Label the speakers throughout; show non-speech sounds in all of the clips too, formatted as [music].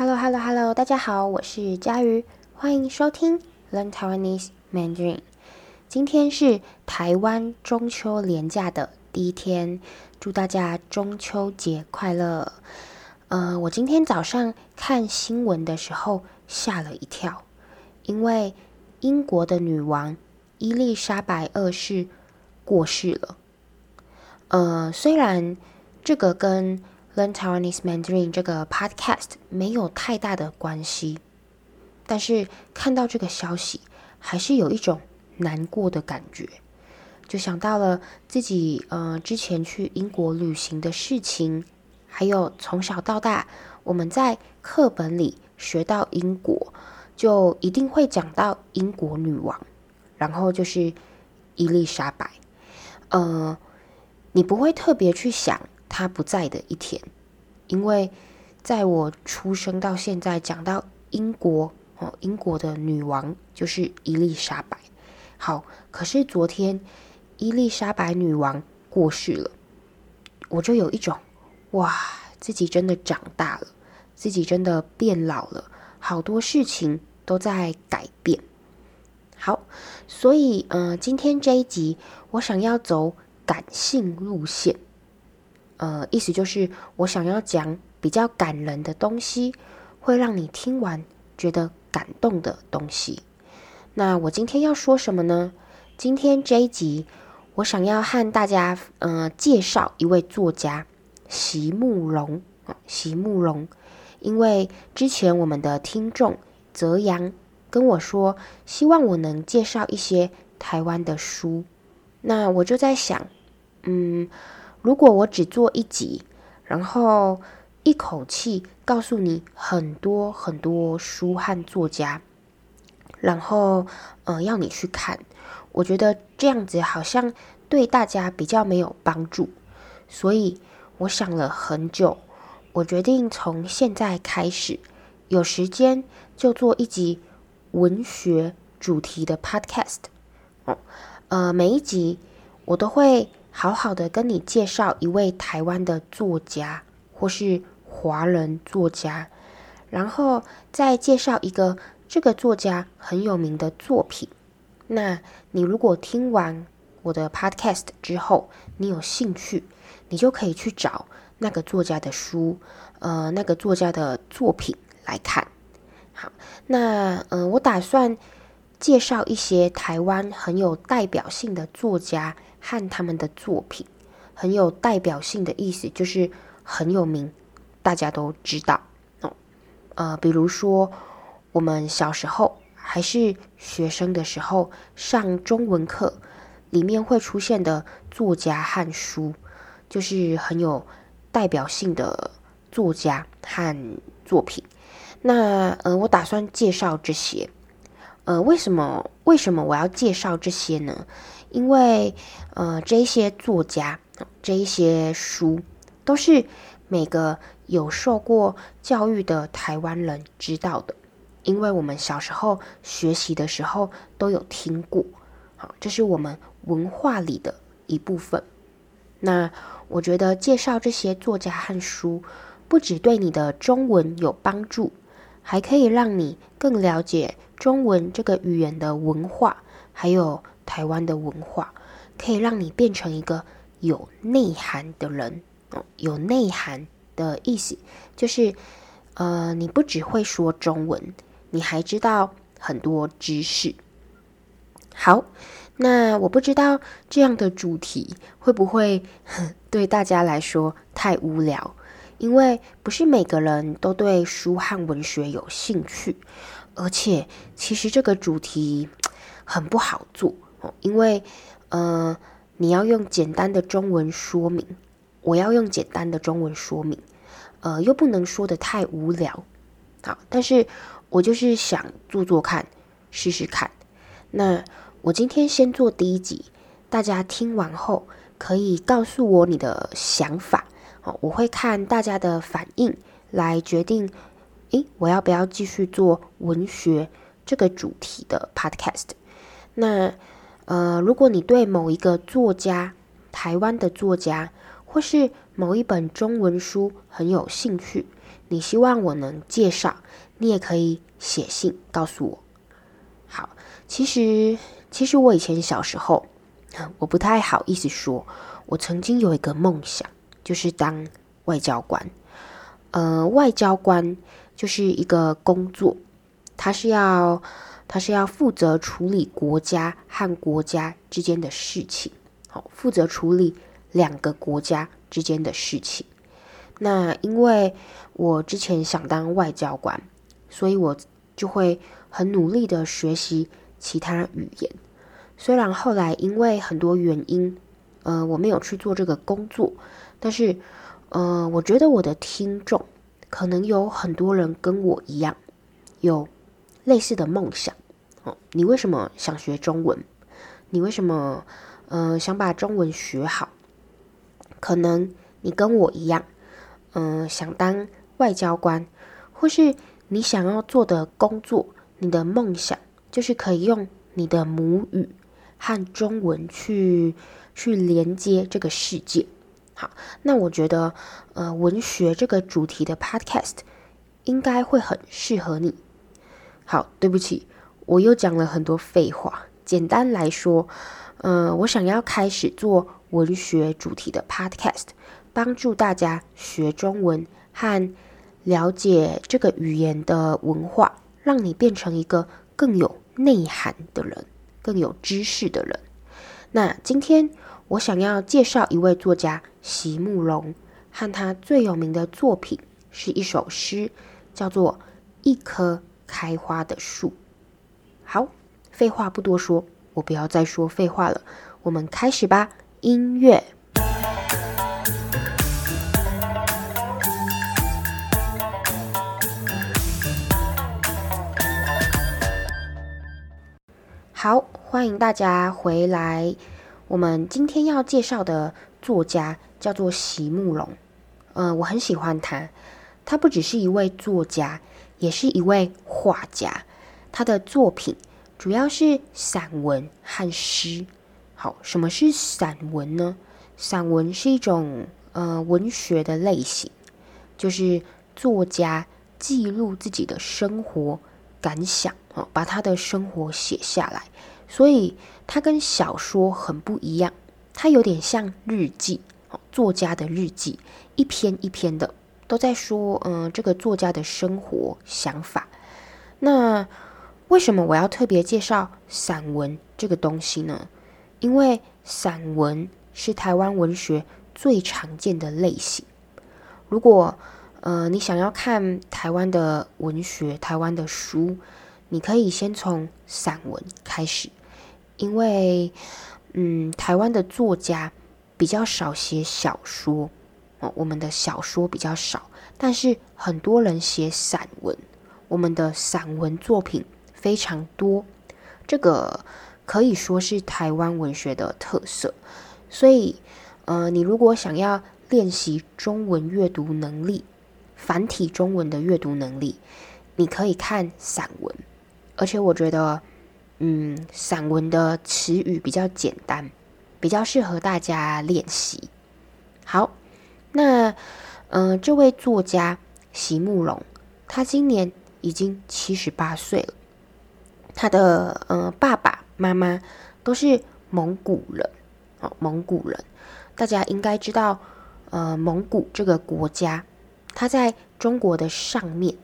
Speaker 1: Hello, Hello, Hello！大家好，我是佳瑜，欢迎收听 Learn Taiwanese Mandarin。今天是台湾中秋连假的第一天，祝大家中秋节快乐。呃，我今天早上看新闻的时候吓了一跳，因为英国的女王伊丽莎白二世过世了。呃，虽然这个跟 Learn Taiwanese Mandarin 这个 podcast 没有太大的关系，但是看到这个消息，还是有一种难过的感觉，就想到了自己呃之前去英国旅行的事情，还有从小到大我们在课本里学到英国，就一定会讲到英国女王，然后就是伊丽莎白，呃，你不会特别去想。他不在的一天，因为在我出生到现在，讲到英国哦，英国的女王就是伊丽莎白。好，可是昨天伊丽莎白女王过世了，我就有一种哇，自己真的长大了，自己真的变老了，好多事情都在改变。好，所以嗯、呃，今天这一集我想要走感性路线。呃，意思就是我想要讲比较感人的东西，会让你听完觉得感动的东西。那我今天要说什么呢？今天这一集，我想要和大家呃介绍一位作家席慕蓉啊，席慕蓉。因为之前我们的听众泽阳跟我说，希望我能介绍一些台湾的书，那我就在想，嗯。如果我只做一集，然后一口气告诉你很多很多书和作家，然后呃要你去看，我觉得这样子好像对大家比较没有帮助，所以我想了很久，我决定从现在开始，有时间就做一集文学主题的 podcast。哦，呃，每一集我都会。好好的跟你介绍一位台湾的作家，或是华人作家，然后再介绍一个这个作家很有名的作品。那你如果听完我的 podcast 之后，你有兴趣，你就可以去找那个作家的书，呃，那个作家的作品来看。好，那呃，我打算介绍一些台湾很有代表性的作家。和他们的作品很有代表性的意思，就是很有名，大家都知道哦。呃，比如说我们小时候还是学生的时候，上中文课里面会出现的作家和书，就是很有代表性的作家和作品。那呃，我打算介绍这些。呃，为什么为什么我要介绍这些呢？因为，呃，这些作家，这一些书，都是每个有受过教育的台湾人知道的，因为我们小时候学习的时候都有听过，好，这是我们文化里的一部分。那我觉得介绍这些作家和书，不只对你的中文有帮助，还可以让你更了解中文这个语言的文化，还有。台湾的文化可以让你变成一个有内涵的人哦。有内涵的意思就是，呃，你不只会说中文，你还知道很多知识。好，那我不知道这样的主题会不会 [laughs] 对大家来说太无聊，因为不是每个人都对书和文学有兴趣，而且其实这个主题很不好做。因为，呃，你要用简单的中文说明，我要用简单的中文说明，呃，又不能说得太无聊，好，但是我就是想做做看，试试看。那我今天先做第一集，大家听完后可以告诉我你的想法，哦，我会看大家的反应来决定，诶，我要不要继续做文学这个主题的 podcast？那。呃，如果你对某一个作家，台湾的作家，或是某一本中文书很有兴趣，你希望我能介绍，你也可以写信告诉我。好，其实其实我以前小时候，我不太好意思说，我曾经有一个梦想，就是当外交官。呃，外交官就是一个工作，他是要他是要负责处理国家和国家之间的事情，好，负责处理两个国家之间的事情。那因为我之前想当外交官，所以我就会很努力的学习其他语言。虽然后来因为很多原因，呃，我没有去做这个工作，但是，呃，我觉得我的听众可能有很多人跟我一样，有类似的梦想。哦，你为什么想学中文？你为什么，呃，想把中文学好？可能你跟我一样。嗯、呃，想当外交官，或是你想要做的工作，你的梦想就是可以用你的母语和中文去去连接这个世界。好，那我觉得，呃，文学这个主题的 podcast 应该会很适合你。好，对不起，我又讲了很多废话。简单来说，呃，我想要开始做文学主题的 podcast。帮助大家学中文和了解这个语言的文化，让你变成一个更有内涵的人，更有知识的人。那今天我想要介绍一位作家席慕蓉，和他最有名的作品是一首诗，叫做《一棵开花的树》。好，废话不多说，我不要再说废话了，我们开始吧，音乐。好，欢迎大家回来。我们今天要介绍的作家叫做席慕蓉。嗯、呃，我很喜欢他。他不只是一位作家，也是一位画家。他的作品主要是散文和诗。好，什么是散文呢？散文是一种呃文学的类型，就是作家记录自己的生活感想。哦把他的生活写下来，所以他跟小说很不一样，他有点像日记，作家的日记，一篇一篇的都在说，嗯，这个作家的生活想法。那为什么我要特别介绍散文这个东西呢？因为散文是台湾文学最常见的类型。如果呃你想要看台湾的文学，台湾的书。你可以先从散文开始，因为，嗯，台湾的作家比较少写小说，哦，我们的小说比较少，但是很多人写散文，我们的散文作品非常多，这个可以说是台湾文学的特色。所以，呃，你如果想要练习中文阅读能力，繁体中文的阅读能力，你可以看散文。而且我觉得，嗯，散文的词语比较简单，比较适合大家练习。好，那，嗯、这位作家席慕蓉，他今年已经七十八岁了。他的，呃，爸爸妈妈都是蒙古人，哦，蒙古人，大家应该知道，呃，蒙古这个国家，它在中国的上面。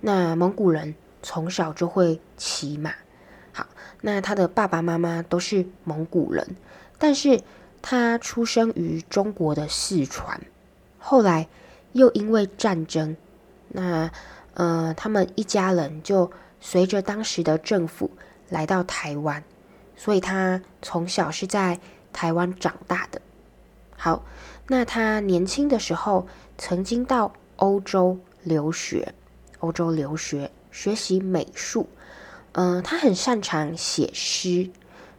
Speaker 1: 那蒙古人。从小就会骑马，好，那他的爸爸妈妈都是蒙古人，但是他出生于中国的四川，后来又因为战争，那呃，他们一家人就随着当时的政府来到台湾，所以他从小是在台湾长大的。好，那他年轻的时候曾经到欧洲留学，欧洲留学。学习美术，嗯、呃，他很擅长写诗，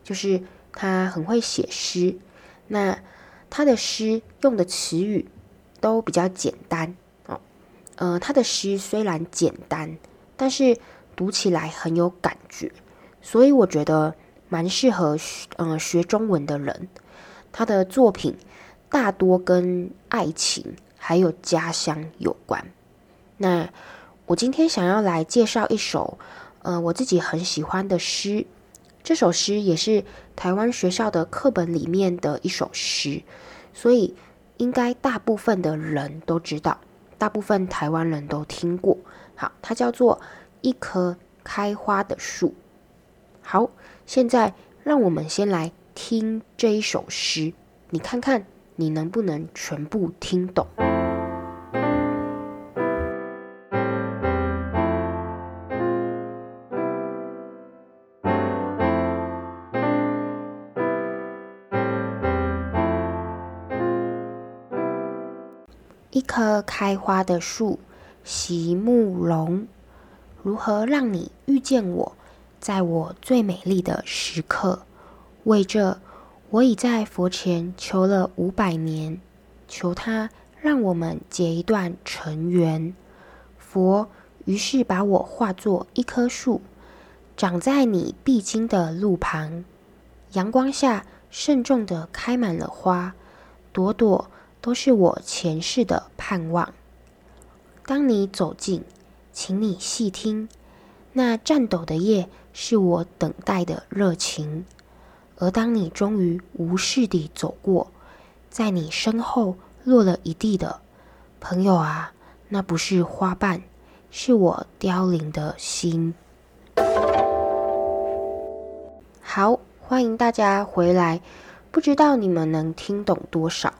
Speaker 1: 就是他很会写诗。那他的诗用的词语都比较简单哦，呃，他的诗虽然简单，但是读起来很有感觉，所以我觉得蛮适合学、呃、学中文的人。他的作品大多跟爱情还有家乡有关。那我今天想要来介绍一首，呃，我自己很喜欢的诗。这首诗也是台湾学校的课本里面的一首诗，所以应该大部分的人都知道，大部分台湾人都听过。好，它叫做《一棵开花的树》。好，现在让我们先来听这一首诗，你看看你能不能全部听懂。一棵开花的树，席慕蓉，如何让你遇见我，在我最美丽的时刻？为这，我已在佛前求了五百年，求他让我们结一段尘缘。佛于是把我化作一棵树，长在你必经的路旁，阳光下慎重地开满了花，朵朵。都是我前世的盼望。当你走近，请你细听，那颤抖的叶是我等待的热情。而当你终于无视地走过，在你身后落了一地的，朋友啊，那不是花瓣，是我凋零的心。好，欢迎大家回来。不知道你们能听懂多少？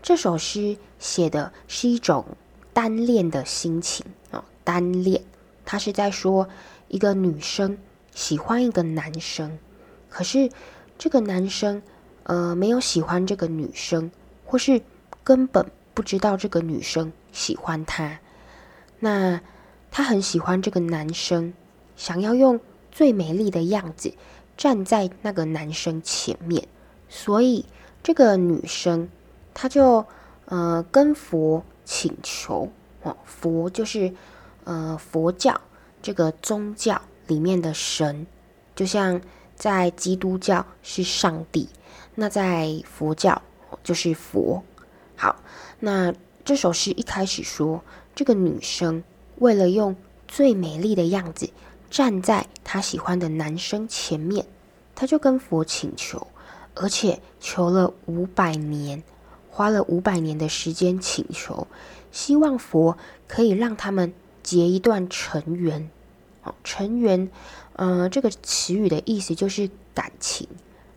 Speaker 1: 这首诗写的是一种单恋的心情啊，单恋。他是在说一个女生喜欢一个男生，可是这个男生呃没有喜欢这个女生，或是根本不知道这个女生喜欢他。那他很喜欢这个男生，想要用最美丽的样子站在那个男生前面，所以这个女生。他就呃跟佛请求哦，佛就是呃佛教这个宗教里面的神，就像在基督教是上帝，那在佛教就是佛。好，那这首诗一开始说，这个女生为了用最美丽的样子站在她喜欢的男生前面，她就跟佛请求，而且求了五百年。花了五百年的时间请求，希望佛可以让他们结一段尘缘。哦，尘缘，呃，这个词语的意思就是感情，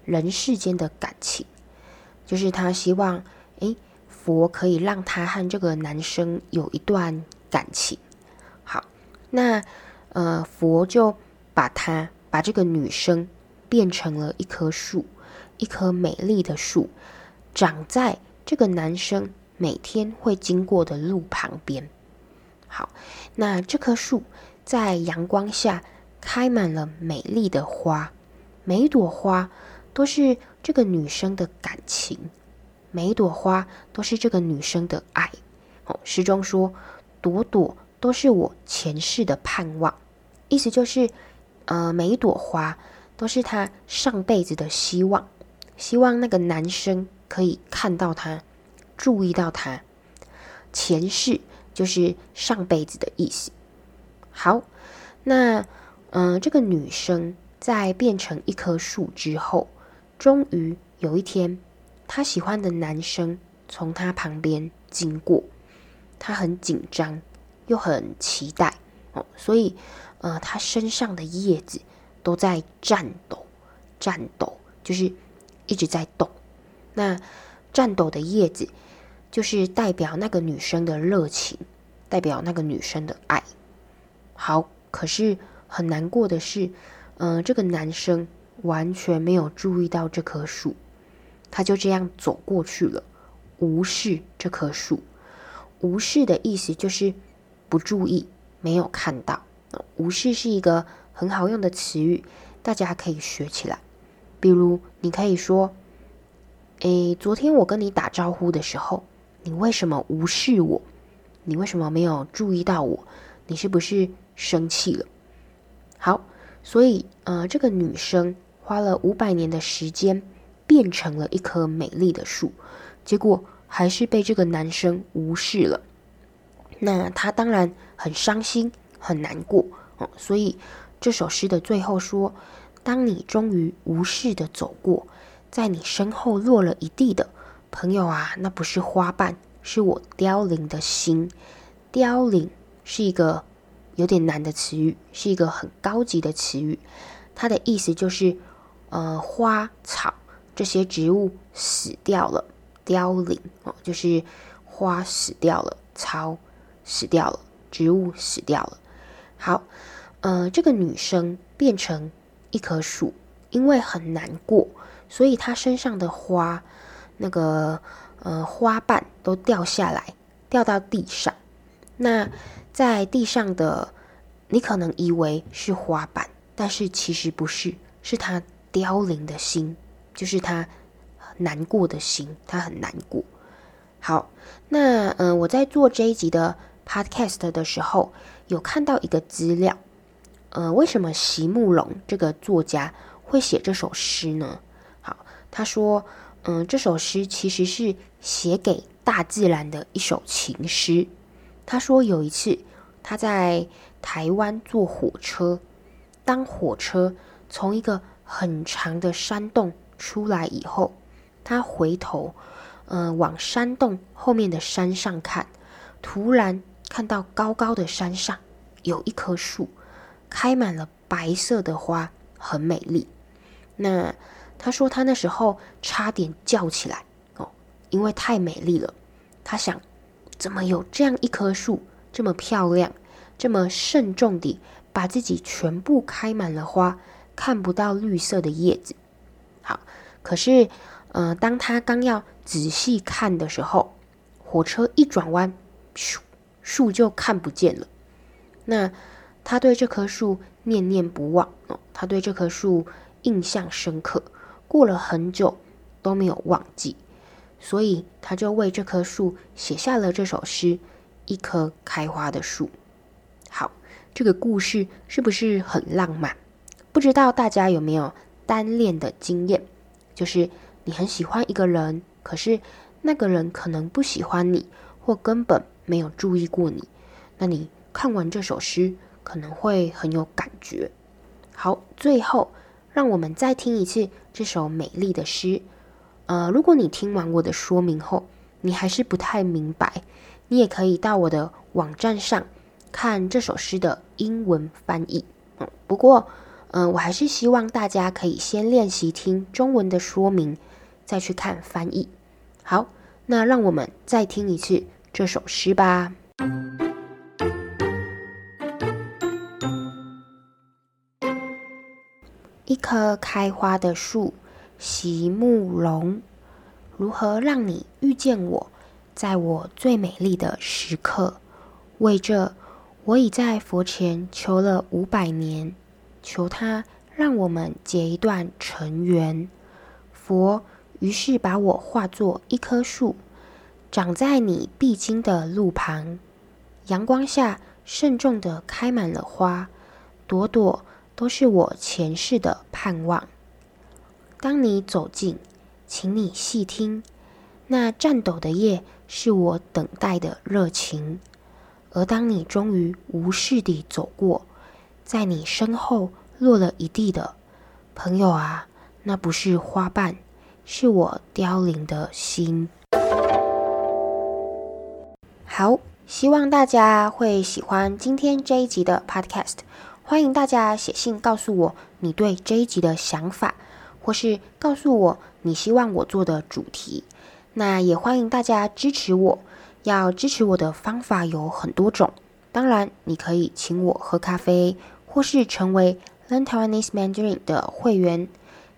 Speaker 1: 人世间的感情，就是他希望，诶，佛可以让他和这个男生有一段感情。好，那呃，佛就把他把这个女生变成了一棵树，一棵美丽的树，长在。这个男生每天会经过的路旁边，好，那这棵树在阳光下开满了美丽的花，每一朵花都是这个女生的感情，每一朵花都是这个女生的爱。哦，诗中说，朵朵都是我前世的盼望，意思就是，呃，每一朵花都是她上辈子的希望，希望那个男生。可以看到他，注意到他，前世就是上辈子的意思。好，那嗯、这个女生在变成一棵树之后，终于有一天，她喜欢的男生从她旁边经过，她很紧张又很期待哦，所以呃，她身上的叶子都在颤抖，颤抖就是一直在动。那颤抖的叶子，就是代表那个女生的热情，代表那个女生的爱。好，可是很难过的是，嗯、这个男生完全没有注意到这棵树，他就这样走过去了，无视这棵树。无视的意思就是不注意，没有看到。无视是一个很好用的词语，大家可以学起来。比如，你可以说。诶，昨天我跟你打招呼的时候，你为什么无视我？你为什么没有注意到我？你是不是生气了？好，所以呃，这个女生花了五百年的时间变成了一棵美丽的树，结果还是被这个男生无视了。那她当然很伤心、很难过哦。所以这首诗的最后说：“当你终于无视的走过，在你身后落了一地的朋友啊，那不是花瓣，是我凋零的心。凋零是一个有点难的词语，是一个很高级的词语。它的意思就是，呃，花草这些植物死掉了，凋零哦，就是花死掉了，草死掉了，植物死掉了。好，呃，这个女生变成一棵树，因为很难过。所以他身上的花，那个呃花瓣都掉下来，掉到地上。那在地上的，你可能以为是花瓣，但是其实不是，是他凋零的心，就是他难过的心，他很难过。好，那嗯、呃，我在做这一集的 podcast 的时候，有看到一个资料，呃，为什么席慕蓉这个作家会写这首诗呢？他说：“嗯，这首诗其实是写给大自然的一首情诗。”他说有一次他在台湾坐火车，当火车从一个很长的山洞出来以后，他回头，嗯，往山洞后面的山上看，突然看到高高的山上有一棵树，开满了白色的花，很美丽。那他说：“他那时候差点叫起来哦，因为太美丽了。他想，怎么有这样一棵树这么漂亮，这么慎重地把自己全部开满了花，看不到绿色的叶子。好，可是，呃，当他刚要仔细看的时候，火车一转弯，咻，树就看不见了。那他对这棵树念念不忘哦，他对这棵树印象深刻。”过了很久都没有忘记，所以他就为这棵树写下了这首诗《一棵开花的树》。好，这个故事是不是很浪漫？不知道大家有没有单恋的经验？就是你很喜欢一个人，可是那个人可能不喜欢你，或根本没有注意过你。那你看完这首诗，可能会很有感觉。好，最后。让我们再听一次这首美丽的诗。呃，如果你听完我的说明后，你还是不太明白，你也可以到我的网站上看这首诗的英文翻译。嗯，不过，嗯、我还是希望大家可以先练习听中文的说明，再去看翻译。好，那让我们再听一次这首诗吧。一棵开花的树，席慕蓉。如何让你遇见我，在我最美丽的时刻？为这，我已在佛前求了五百年，求他让我们结一段尘缘。佛于是把我化作一棵树，长在你必经的路旁，阳光下慎重地开满了花，朵朵。都是我前世的盼望。当你走近，请你细听，那颤抖的叶是我等待的热情。而当你终于无视地走过，在你身后落了一地的朋友啊，那不是花瓣，是我凋零的心。好，希望大家会喜欢今天这一集的 Podcast。欢迎大家写信告诉我你对这一集的想法，或是告诉我你希望我做的主题。那也欢迎大家支持我，要支持我的方法有很多种。当然，你可以请我喝咖啡，或是成为 Learn Taiwanese Mandarin 的会员。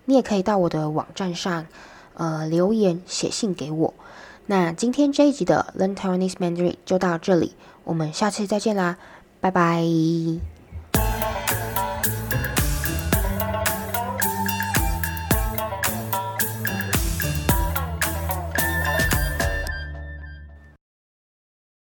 Speaker 1: 你也可以到我的网站上，呃，留言写信给我。那今天这一集的 Learn Taiwanese Mandarin 就到这里，我们下次再见啦，拜拜。